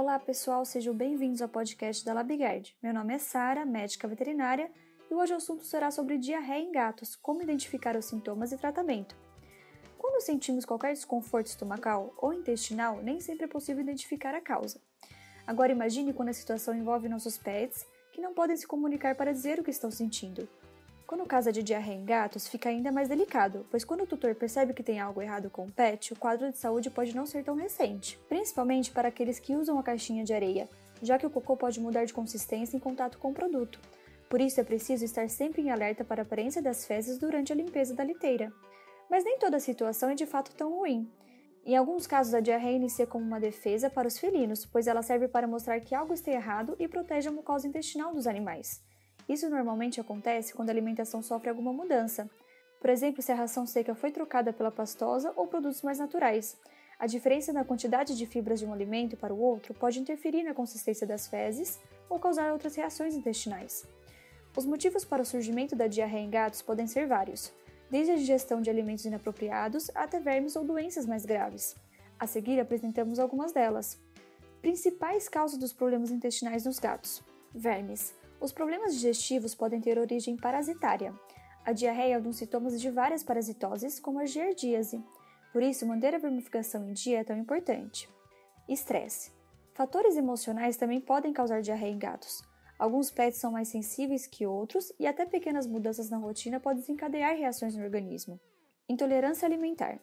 Olá pessoal, sejam bem-vindos ao podcast da Labigard. Meu nome é Sara, médica veterinária, e hoje o assunto será sobre diarreia em gatos, como identificar os sintomas e tratamento. Quando sentimos qualquer desconforto estomacal ou intestinal, nem sempre é possível identificar a causa. Agora imagine quando a situação envolve nossos pets, que não podem se comunicar para dizer o que estão sentindo. Quando o caso é de diarreia em gatos, fica ainda mais delicado, pois quando o tutor percebe que tem algo errado com o pet, o quadro de saúde pode não ser tão recente, principalmente para aqueles que usam a caixinha de areia, já que o cocô pode mudar de consistência em contato com o produto. Por isso é preciso estar sempre em alerta para a aparência das fezes durante a limpeza da liteira. Mas nem toda situação é de fato tão ruim. Em alguns casos, a diarreia inicia como uma defesa para os felinos, pois ela serve para mostrar que algo está errado e protege a mucosa intestinal dos animais. Isso normalmente acontece quando a alimentação sofre alguma mudança. Por exemplo, se a ração seca foi trocada pela pastosa ou produtos mais naturais. A diferença na quantidade de fibras de um alimento para o outro pode interferir na consistência das fezes ou causar outras reações intestinais. Os motivos para o surgimento da diarreia em gatos podem ser vários, desde a digestão de alimentos inapropriados até vermes ou doenças mais graves. A seguir, apresentamos algumas delas. Principais causas dos problemas intestinais nos gatos: vermes. Os problemas digestivos podem ter origem parasitária. A diarreia é um dos sintomas de várias parasitoses, como a giardíase. Por isso, manter a vermificação em dia é tão importante. Estresse. Fatores emocionais também podem causar diarreia em gatos. Alguns pets são mais sensíveis que outros e até pequenas mudanças na rotina podem desencadear reações no organismo. Intolerância alimentar.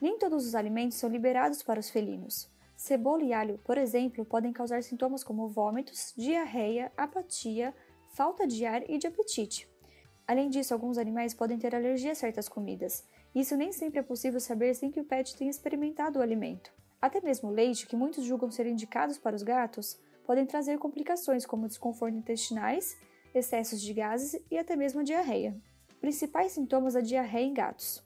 Nem todos os alimentos são liberados para os felinos. Cebola e alho, por exemplo, podem causar sintomas como vômitos, diarreia, apatia, falta de ar e de apetite. Além disso, alguns animais podem ter alergia a certas comidas. Isso nem sempre é possível saber sem que o pet tenha experimentado o alimento. Até mesmo o leite, que muitos julgam ser indicados para os gatos, podem trazer complicações como desconforto intestinais, excessos de gases e até mesmo diarreia. Principais sintomas da diarreia em gatos: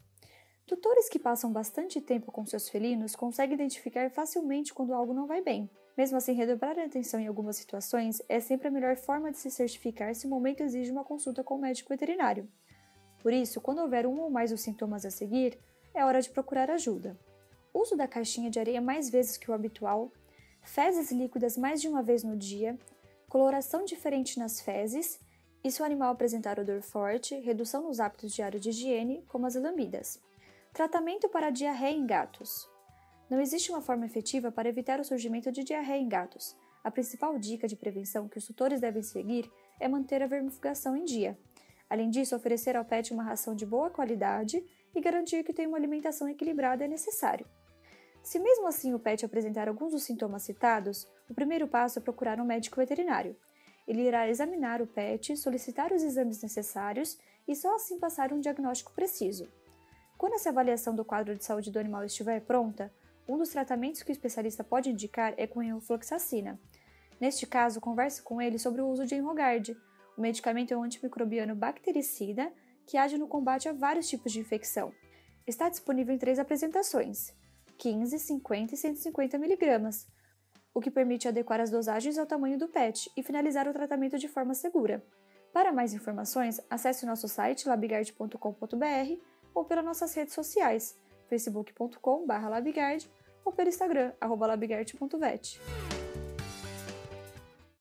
Tutores que passam bastante tempo com seus felinos conseguem identificar facilmente quando algo não vai bem. Mesmo assim, redobrar a atenção em algumas situações é sempre a melhor forma de se certificar se o momento exige uma consulta com o médico veterinário. Por isso, quando houver um ou mais dos sintomas a seguir, é hora de procurar ajuda. Uso da caixinha de areia mais vezes que o habitual, fezes líquidas mais de uma vez no dia, coloração diferente nas fezes e se o animal apresentar odor forte, redução nos hábitos diários de higiene, como as lambidas. Tratamento para diarreia em gatos. Não existe uma forma efetiva para evitar o surgimento de diarreia em gatos. A principal dica de prevenção que os tutores devem seguir é manter a vermifugação em dia. Além disso, oferecer ao pet uma ração de boa qualidade e garantir que tem uma alimentação equilibrada é necessário. Se mesmo assim o pet apresentar alguns dos sintomas citados, o primeiro passo é procurar um médico veterinário. Ele irá examinar o pet, solicitar os exames necessários e só assim passar um diagnóstico preciso. Quando essa avaliação do quadro de saúde do animal estiver pronta, um dos tratamentos que o especialista pode indicar é com enrofloxacina. Neste caso, converse com ele sobre o uso de Enrogard. O medicamento é um antimicrobiano bactericida que age no combate a vários tipos de infecção. Está disponível em três apresentações: 15, 50 e 150 mg, o que permite adequar as dosagens ao tamanho do PET e finalizar o tratamento de forma segura. Para mais informações, acesse o nosso site labigard.com.br ou pelas nossas redes sociais, facebook.com.br labigard ou pelo Instagram, labigard.vet.